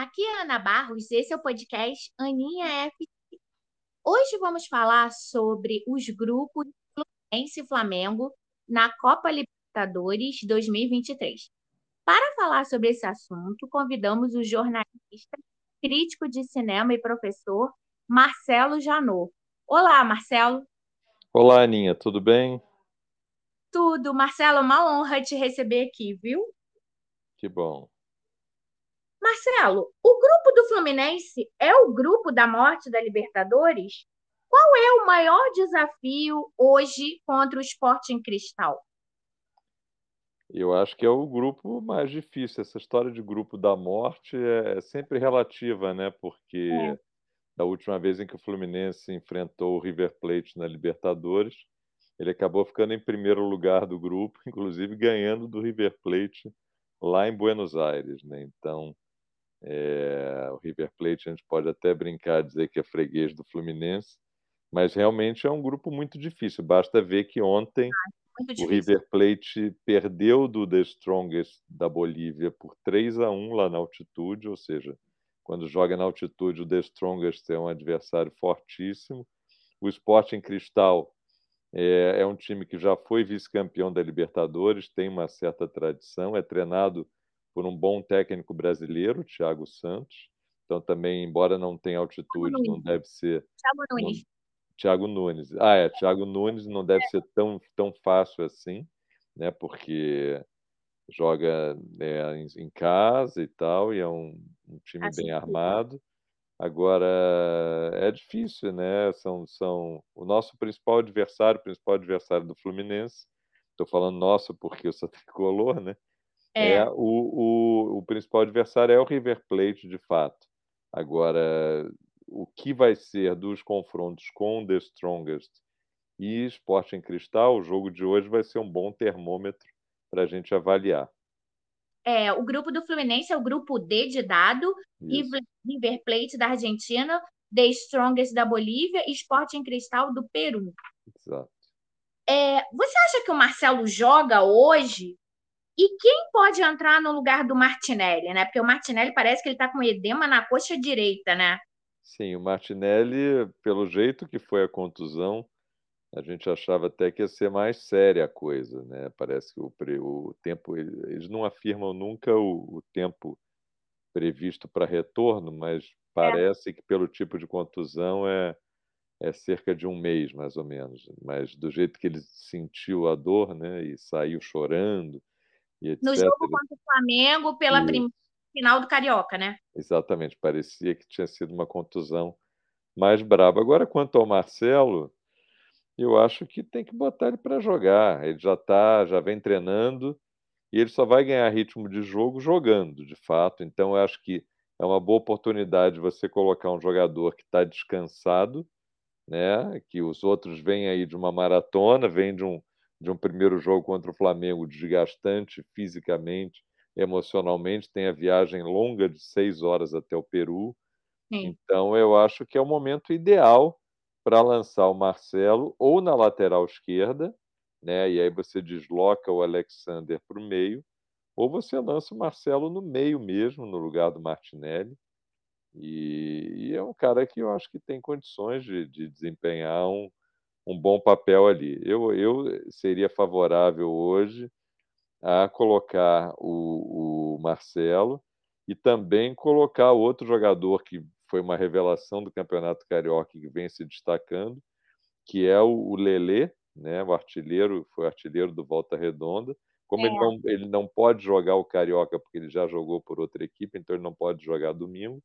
aqui é a Ana Barros, esse é o podcast Aninha FC. Hoje vamos falar sobre os grupos Fluminense e Flamengo na Copa Libertadores 2023. Para falar sobre esse assunto, convidamos o jornalista, crítico de cinema e professor Marcelo Janot. Olá, Marcelo. Olá, Aninha, tudo bem? Tudo. Marcelo, é uma honra te receber aqui, viu? Que bom. Marcelo, o grupo do Fluminense é o grupo da morte da Libertadores? Qual é o maior desafio hoje contra o Sporting Cristal? Eu acho que é o grupo mais difícil. Essa história de grupo da morte é sempre relativa, né? Porque é. da última vez em que o Fluminense enfrentou o River Plate na Libertadores, ele acabou ficando em primeiro lugar do grupo, inclusive ganhando do River Plate lá em Buenos Aires, né? Então, é, o River Plate a gente pode até brincar dizer que é freguês do Fluminense, mas realmente é um grupo muito difícil. Basta ver que ontem ah, o River Plate perdeu do The Strongest da Bolívia por 3 a 1 lá na altitude, ou seja, quando joga na altitude o The Strongest é um adversário fortíssimo. O Sporting Cristal é, é um time que já foi vice-campeão da Libertadores, tem uma certa tradição, é treinado por um bom técnico brasileiro, Thiago Santos. Então, também, embora não tenha altitude, não deve ser. Thiago Nunes. Não, Thiago Nunes. Ah, é, Thiago Nunes não deve é. ser tão, tão fácil assim, né? Porque joga é, em, casa e tal, e é um, um time bem armado. Agora, é difícil, né? São, são o nosso principal adversário, o principal adversário do Fluminense. Estou falando nosso porque eu sou tricolor, né? É. é o, o, o principal adversário é o River Plate, de fato. Agora, o que vai ser dos confrontos com The Strongest e Sporting Cristal, o jogo de hoje vai ser um bom termômetro para a gente avaliar. É, o grupo do Fluminense é o grupo D de dado, Isso. River Plate da Argentina, The Strongest da Bolívia e Sporting Cristal do Peru. Exato. É, você acha que o Marcelo joga hoje e quem pode entrar no lugar do Martinelli, né? Porque o Martinelli parece que ele está com edema na coxa direita, né? Sim, o Martinelli, pelo jeito que foi a contusão, a gente achava até que ia ser mais séria a coisa, né? Parece que o, o tempo, eles não afirmam nunca o, o tempo previsto para retorno, mas é. parece é. que pelo tipo de contusão é, é cerca de um mês, mais ou menos. Mas do jeito que ele sentiu a dor, né? E saiu chorando, no jogo contra o Flamengo, pela primeira final do Carioca, né? Exatamente, parecia que tinha sido uma contusão mais braba. Agora, quanto ao Marcelo, eu acho que tem que botar ele para jogar. Ele já tá, já vem treinando e ele só vai ganhar ritmo de jogo jogando, de fato. Então, eu acho que é uma boa oportunidade você colocar um jogador que está descansado, né? Que os outros vêm aí de uma maratona, vêm de um de um primeiro jogo contra o Flamengo desgastante fisicamente, emocionalmente, tem a viagem longa de seis horas até o Peru. Sim. Então, eu acho que é o momento ideal para lançar o Marcelo ou na lateral esquerda, né? E aí você desloca o Alexander para o meio, ou você lança o Marcelo no meio mesmo, no lugar do Martinelli. E, e é um cara que eu acho que tem condições de, de desempenhar um, um bom papel ali. Eu, eu seria favorável hoje a colocar o, o Marcelo e também colocar outro jogador que foi uma revelação do Campeonato Carioca que vem se destacando, que é o, o Lelê, né, o artilheiro, foi artilheiro do Volta Redonda. Como é. ele, não, ele não pode jogar o Carioca porque ele já jogou por outra equipe, então ele não pode jogar domingo,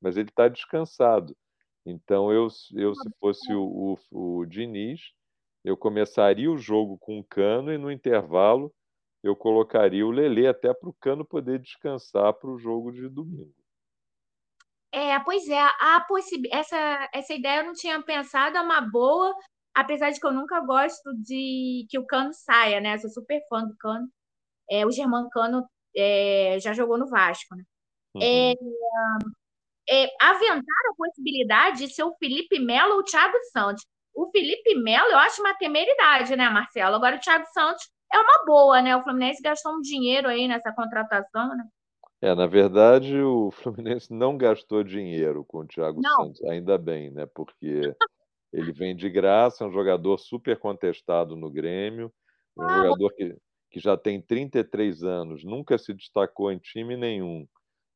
mas ele está descansado. Então, eu, eu se fosse o, o, o Diniz, eu começaria o jogo com o Cano e no intervalo eu colocaria o Lelê até para o Cano poder descansar para o jogo de domingo. É, pois é, a essa, essa ideia eu não tinha pensado, é uma boa, apesar de que eu nunca gosto de que o Cano saia, né? Eu sou super fã do Cano. É, o Germano Cano é, já jogou no Vasco, né? É, uhum. É, é, aventaram a possibilidade de ser o Felipe Melo ou o Thiago Santos. O Felipe Melo, eu acho uma temeridade, né, Marcelo? Agora o Thiago Santos é uma boa, né? O Fluminense gastou um dinheiro aí nessa contratação, né? É, na verdade, o Fluminense não gastou dinheiro com o Thiago Não. Santos, ainda bem, né? Porque ele vem de graça, é um jogador super contestado no Grêmio, é um Ah, jogador que, que já tem 33 anos, nunca se destacou em time nenhum,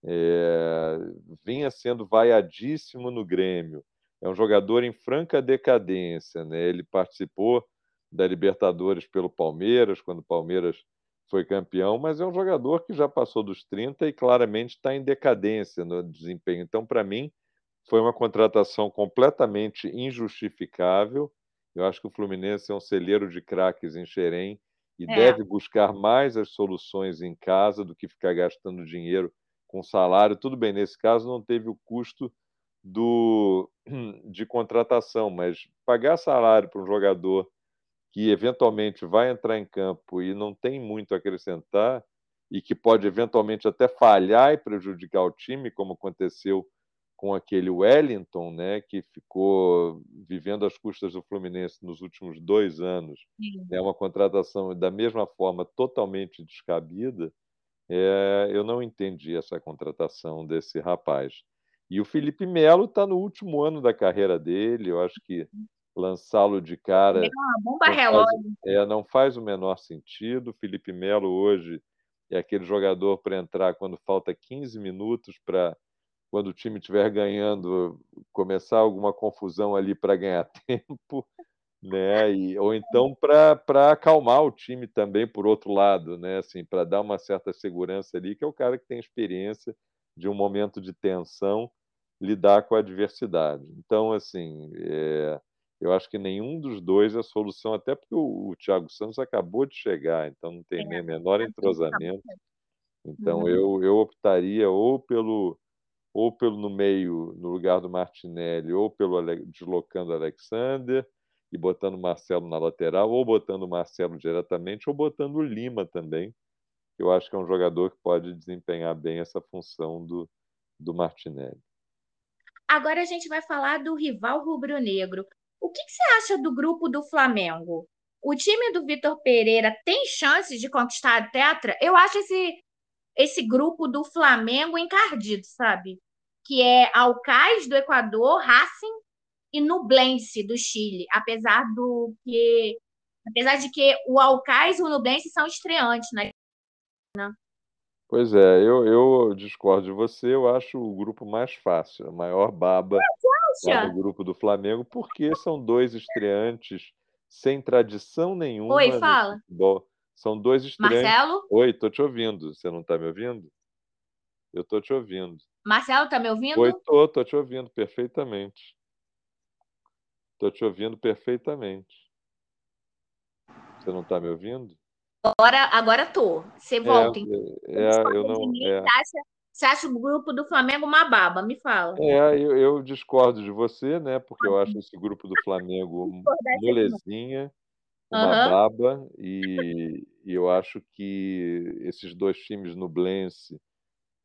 é, vinha sendo vaiadíssimo no Grêmio, é um jogador em franca decadência, né? Ele participou da Libertadores pelo Palmeiras, quando o Palmeiras foi campeão, mas é um jogador que já passou dos 30 e claramente está em decadência no desempenho. Então, para mim, foi uma contratação completamente injustificável. Eu acho que o Fluminense é um celeiro de craques em Xerém e é, deve buscar mais as soluções em casa do que ficar gastando dinheiro com salário. Tudo bem, nesse caso não teve o custo do, de contratação, mas pagar salário para um jogador que eventualmente vai entrar em campo e não tem muito a acrescentar e que pode eventualmente até falhar e prejudicar o time, como aconteceu com aquele Wellington, né, que ficou vivendo às custas do Fluminense nos últimos dois anos, é né, uma contratação da mesma forma totalmente descabida. É, eu não entendi essa contratação desse rapaz. E o Felipe Melo está no último ano da carreira dele. Eu acho que lançá-lo de cara uma bomba não faz, relógio. é, não faz o menor sentido. O Felipe Melo hoje é aquele jogador para entrar quando falta 15 minutos para quando o time estiver ganhando, começar alguma confusão ali para ganhar tempo, né? E, ou então para acalmar o time também, por outro lado, né? Assim, para dar uma certa segurança ali, que é o cara que tem experiência de um momento de tensão lidar com a adversidade. Então, assim, é, eu acho que nenhum dos dois é solução, até porque o, o Thiago Santos acabou de chegar, então não tem é, nem menor entrosamento. Então, uhum. eu, eu optaria ou pelo ou pelo no meio, no lugar do Martinelli, ou pelo deslocando Alexander e botando o Marcelo na lateral, ou botando o Marcelo diretamente, ou botando o Lima também. Eu acho que é um jogador que pode desempenhar bem essa função do, do Martinelli. Agora a gente vai falar do rival rubro-negro. O que, que, você acha do grupo do Flamengo? O time do Vitor Pereira tem chances de conquistar a tetra? Eu acho esse, esse grupo do Flamengo encardido, sabe? Que é Alcais do Equador, Racing e Nublense do Chile. Apesar do que apesar de que o Alcais e o Nublense são estreantes, né? Pois é, eu, eu discordo de você, eu acho o grupo mais fácil, a maior baba lá no grupo do Flamengo, porque são dois estreantes sem tradição nenhuma Oi, fala. futebol. São dois estreantes. Marcelo? Oi, tô te ouvindo. Você não está me ouvindo? Eu tô te ouvindo. Marcelo, tá me ouvindo? Oi, tô, tô te ouvindo perfeitamente. Tô te ouvindo perfeitamente. Você não está me ouvindo? Agora, agora tô. Você volta. É, é, eu não. É. Você, acha, você acha o grupo do Flamengo uma baba? Me fala. É, eu, eu discordo de você, né? Porque eu acho esse grupo do Flamengo molezinha, uma uhum. baba, e, e, eu acho que esses dois times, Nublense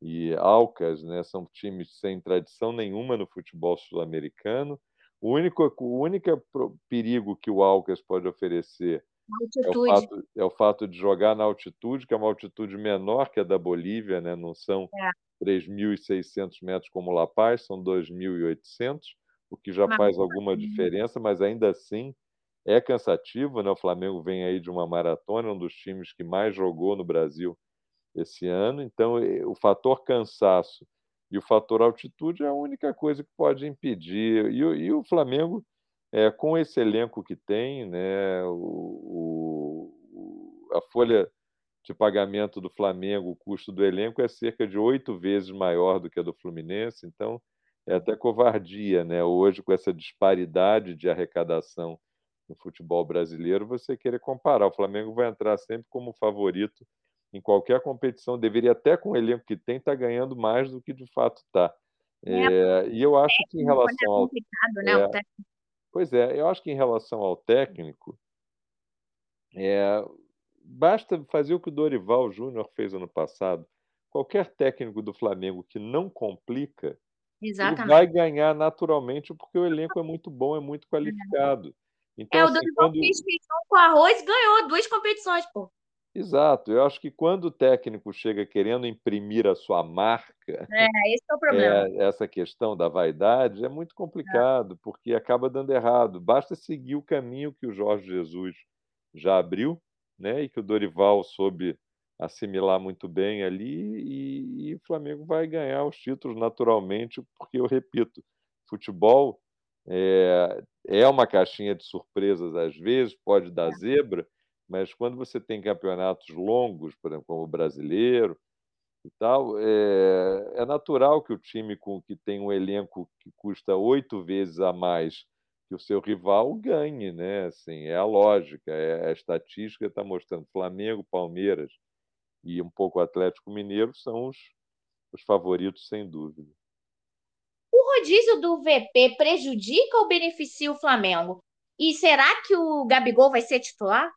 e Alcas, né, são times sem tradição nenhuma no futebol sul-americano. O único, o único perigo que o Alcas pode oferecer é o, fato, é o, fato, de jogar na altitude, que é uma altitude menor que a da Bolívia, né? não são é. 3.600 metros como La Paz, são 2.800, o que já mas, faz alguma diferença, mas ainda assim é cansativo. Né? O Flamengo vem aí de uma maratona, um dos times que mais jogou no Brasil esse ano, então o fator cansaço e o fator altitude é a única coisa que pode impedir. E, e o Flamengo é, com esse elenco que tem, né, o, o, a folha de pagamento do Flamengo, o custo do elenco é cerca de oito vezes maior do que a do Fluminense, então é até covardia, né? Hoje, com essa disparidade de arrecadação no futebol brasileiro, você querer comparar. O Flamengo vai entrar sempre como favorito em qualquer competição, deveria até com o elenco que tem estar tá ganhando mais do que de fato está. É, é, e eu acho que em relação ao. Né? É, Pois é, eu acho que em relação ao técnico, é, basta fazer o que o Dorival Júnior fez ano passado. Qualquer técnico do Flamengo que não complica, vai ganhar naturalmente porque o elenco é muito bom, é muito qualificado. Então, é, o assim, Dorival quando... fez feijão com arroz ganhou duas competições, pô. Exato. Eu acho que quando o técnico chega querendo imprimir a sua marca, É, esse é o problema. é, essa questão da vaidade é muito complicado, porque acaba dando errado. Basta seguir o caminho que o Jorge Jesus já abriu, né? E que o Dorival soube assimilar muito bem ali, e, e o Flamengo vai ganhar os títulos naturalmente, porque eu repito, futebol é, é uma caixinha de surpresas às vezes, pode dar zebra, mas quando você tem campeonatos longos, por exemplo, como o brasileiro e tal, é, é natural que o time com que tem um elenco que custa oito vezes a mais que o seu rival ganhe, né? Assim, é a lógica, é a estatística está mostrando Flamengo, Palmeiras e um pouco Atlético Mineiro são os, os favoritos sem dúvida. O rodízio do VP prejudica ou beneficia o Flamengo? E será que o Gabigol vai ser titular?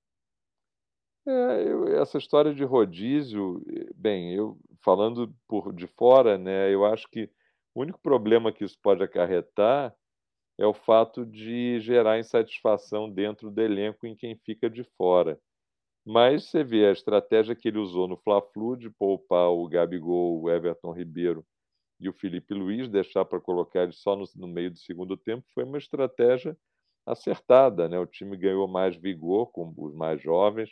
É, eu, essa história de rodízio, bem, eu falando por de fora, né, eu acho que o único problema que isso pode acarretar é o fato de gerar insatisfação dentro do elenco em quem fica de fora. Mas você vê a estratégia que ele usou no Fla-Flu de poupar o Gabigol, o Everton Ribeiro e o Felipe Luiz, deixar para colocar ele só no, no meio do segundo tempo, foi uma estratégia acertada. Né? O time ganhou mais vigor com os mais jovens.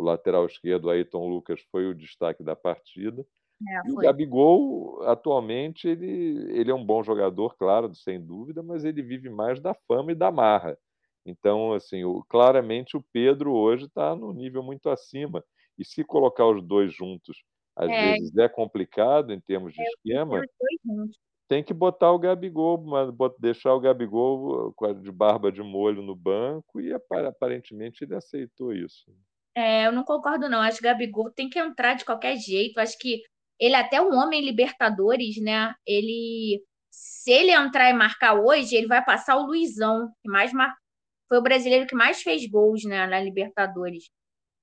O lateral esquerdo, Ayrton Lucas, foi o destaque da partida. É, e o Gabigol, atualmente, ele, ele é um bom jogador, claro, sem dúvida, mas ele vive mais da fama e da marra. Então, assim, o, claramente o Pedro hoje está no nível muito acima. E se colocar os dois juntos, às é. vezes é complicado em termos de é, esquema. Tem que botar o Gabigol, deixar o Gabigol de barba de molho no banco e aparentemente ele aceitou isso. É, eu não concordo, não. Acho que o Gabigol tem que entrar de qualquer jeito. Acho que ele é até um homem Libertadores, né? Ele, se ele entrar e marcar hoje, ele vai passar o Luizão, que mais mar... foi o brasileiro que mais fez gols, né, na Libertadores.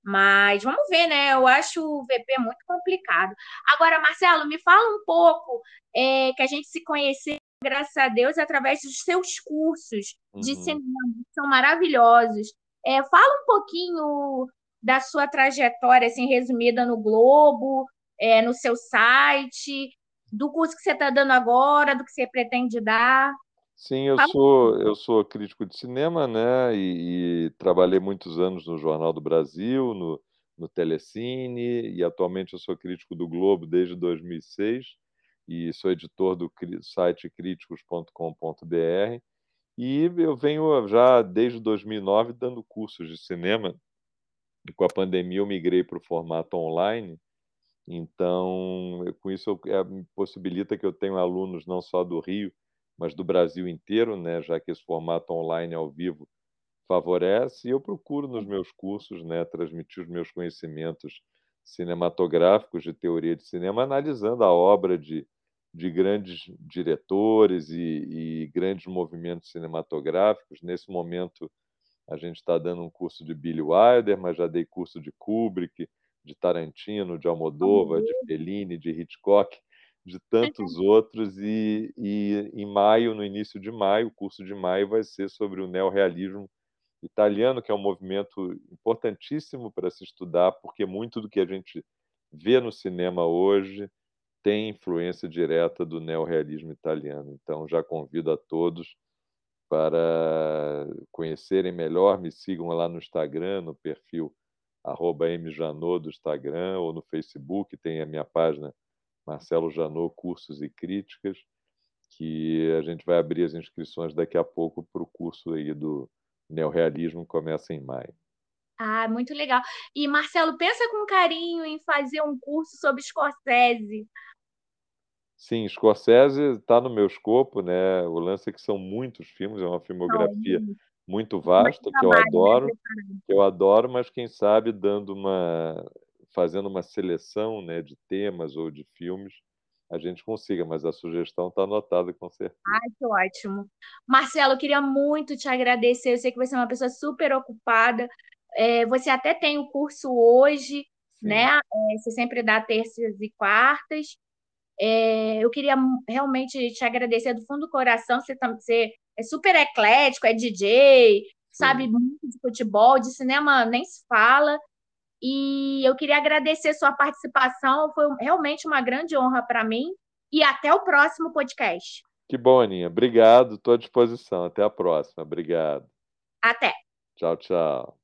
Mas vamos ver, né? Eu acho o VP muito complicado. Agora, Marcelo, me fala um pouco é, que a gente se conheceu, graças a Deus, através dos seus cursos de uhum. cinema, que são maravilhosos. É, fala um pouquinho da sua trajetória, assim, resumida no Globo, é, no seu site, do curso que você está dando agora, do que você pretende dar. Sim, eu sou eu sou crítico de cinema, né, e, e trabalhei muitos anos no Jornal do Brasil, no, no Telecine, e atualmente eu sou crítico do Globo desde 2006 e sou editor do site críticos.com.br. E eu venho já desde 2009 dando cursos de cinema. E com a pandemia eu migrei para o formato online então, com isso, é, possibilita que eu tenha alunos não só do Rio, mas do Brasil inteiro, né, já que esse formato online ao vivo favorece. E eu procuro nos meus cursos né, transmitir os meus conhecimentos cinematográficos de teoria de cinema, analisando a obra de, de grandes diretores e, e grandes movimentos cinematográficos. Nesse momento, a gente está dando um curso de Billy Wilder, mas já dei curso de Kubrick de Tarantino, de Almodóvar, de Fellini, de Hitchcock, de tantos outros. E, e em maio, no início de maio, o curso de maio vai ser sobre o neorrealismo italiano, que é um movimento importantíssimo para se estudar, porque muito do que a gente vê no cinema hoje tem influência direta do neorrealismo italiano. Então, já convido a todos para conhecerem melhor, me sigam lá no Instagram, no perfil mjanot do Instagram ou no Facebook, tem a minha página Marcelo Janot Cursos e Críticas, que a gente vai abrir as inscrições daqui a pouco para o curso aí do Neorrealismo, que começa em maio. Ah, muito legal. E, Marcelo, pensa com carinho em fazer um curso sobre Scorsese. Sim, Scorsese está no meu escopo, né? O lance é que são muitos filmes, é uma filmografia Não, muito vasta, que eu né, adoro, que eu adoro, mas quem sabe dando uma fazendo uma seleção, né, de temas ou de filmes, a gente consiga, mas a sugestão está anotada com certeza. Ai, que ótimo. Marcelo, eu queria muito te agradecer. Eu sei que você é uma pessoa super ocupada. É, você até tem o curso hoje, Sim. né? É, você sempre dá terças e quartas. É, eu queria realmente te agradecer do fundo do coração. Você, você é super eclético, é DJ, sabe muito de futebol, de cinema nem se fala. E eu queria agradecer sua participação, foi realmente uma grande honra para mim. E até o próximo podcast. Que bom, Aninha. Obrigado, estou à disposição. Até a próxima. Obrigado. Até. Tchau, tchau.